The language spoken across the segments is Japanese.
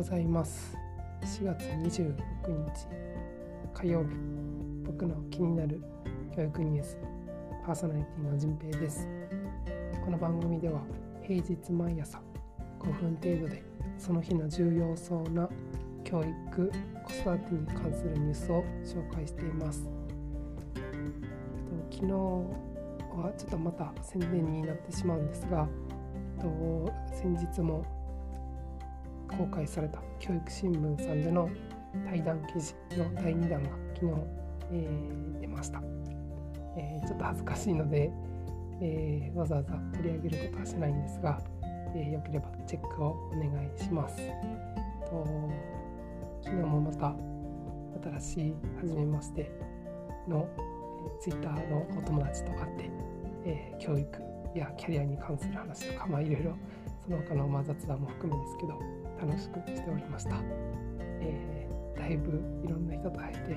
ございます。4月26日火曜日。僕の気になる教育ニュースパーソナリティのじんぺいです。この番組では平日毎朝5分程度でその日の重要そうな教育子育てに関するニュースを紹介しています。昨日はちょっとまた宣伝になってしまうんですが先日も公開された教育新聞さんでの対談記事の第2弾が昨日、えー、出ました、えー、ちょっと恥ずかしいので、えー、わざわざ取り上げることはしないんですが、えよければチェックをお願いします。と昨日もまた新しい初めましての、え Twitter のお友達と会って、え教育やキャリアに関する話とかまあいろいろその他のま雑談も含めですけど楽しくしておりました、えー、だいぶいろんな人と会え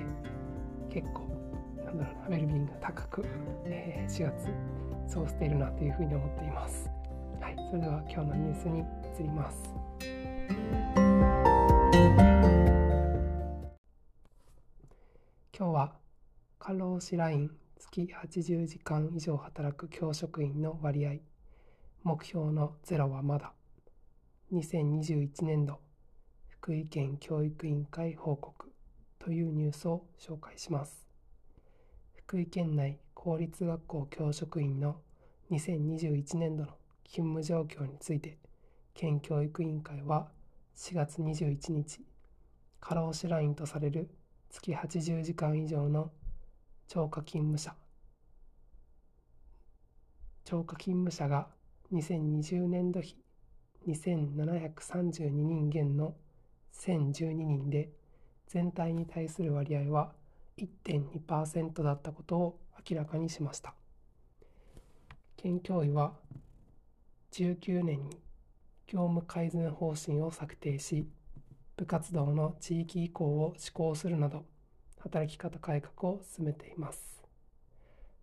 て結構なんだろうなウェルビーイング高く、えー、4月過ごしているなというふうに思っています。はいそれでは今日のニュースに移ります。今日は過労死ライン月80時間以上働く教職員の割合。目標のゼロはまだ。2021年度福井県教育委員会報告というニュースを紹介します。福井県内公立学校教職員の2021年度の勤務状況について県教育委員会は4月21日過労死ラインとされる月80時間以上の超過勤務者超過勤務者が2020年度比2732人減の1012人で全体に対する割合は1.2%だったことを明らかにしました。県教委は19年に業務改善方針を策定し部活動の地域移行を施行するなど働き方改革を進めています。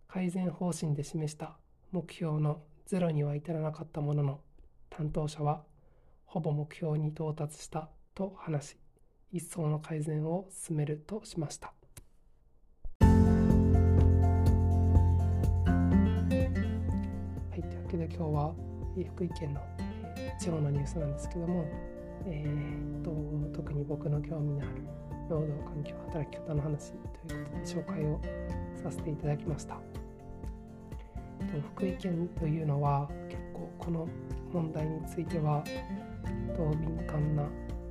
改善方針で示した目標のゼロには至らなかったものの担当者はほぼ目標に到達したと話し一層の改善を進めるとしました。はい、というわけで今日は福井県の地方のニュースなんですけども、えーと、特に僕の興味のある労働環境働き方の話ということで紹介をさせていただきました。福井県というのは結構この問題についてはと敏感な、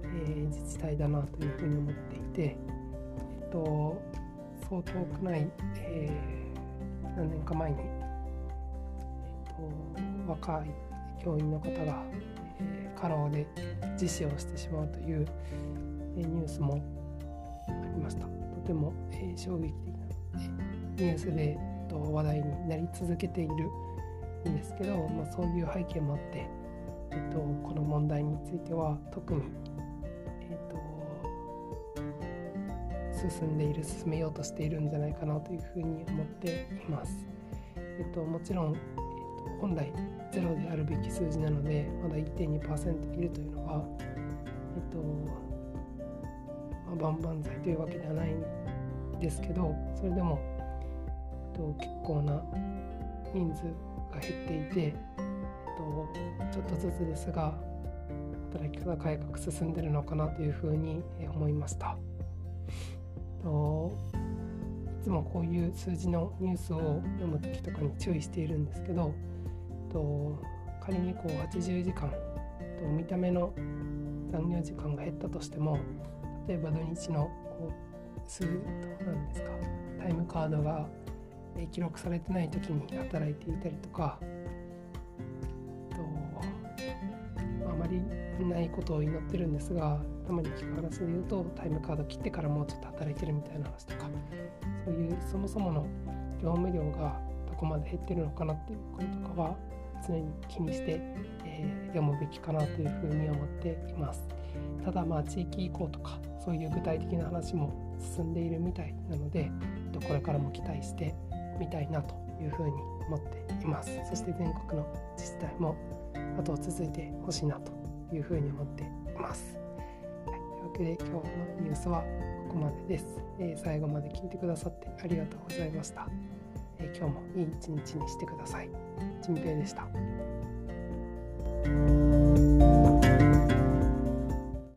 えー、自治体だなというふうに思っていて、えっと、そう遠くない、えー、何年か前に、えっと、若い教員の方が、えー、過労で自死をしてしまうという、えー、ニュースもありました。とても、えー、衝撃的な、ニュースで、と、話題になり続けているんですけど、まあ、そういう背景もあって、えっと、この問題については特に、えっと、進んでいる進めようとしているんじゃないかなというふうに思っています。えっと、もちろん、えっと、本来ゼロであるべき数字なのでまだ1.2%いるというのは、えっとまあ、万々歳というわけではないんですけどそれでも、と、結構な人数が減っていてえっとちょっとずつですが働き方改革進んでるのかなというふうに思いました。といつもこういう数字のニュースを読む時とかに注意しているんですけどと仮にこう80時間と見た目の残業時間が減ったとしても例えば土日のこう数なんですかタイムカードが記録されてない時に働いていたりとかとあまりないことを祈ってるんですがたまに聞く話で言うとタイムカード切ってからもうちょっと働いてるみたいな話とかそういうそもそもの業務量がどこまで減ってるのかなっていうこととかは常に気にして、えー、読むべきかなというふうに思っています。ただまあ地域移行とかそういう具体的な話も進んでいるみたいなのでこれからも期待してみたいなというふうに思っています。そして全国の自治体も後を続いてほしいなというふうに思っています。はいうわけで今日のニュースはここまでです、えー、最後まで聞いてくださってありがとうございました、えー、今日もいい一日にしてください。ちんぺいでした。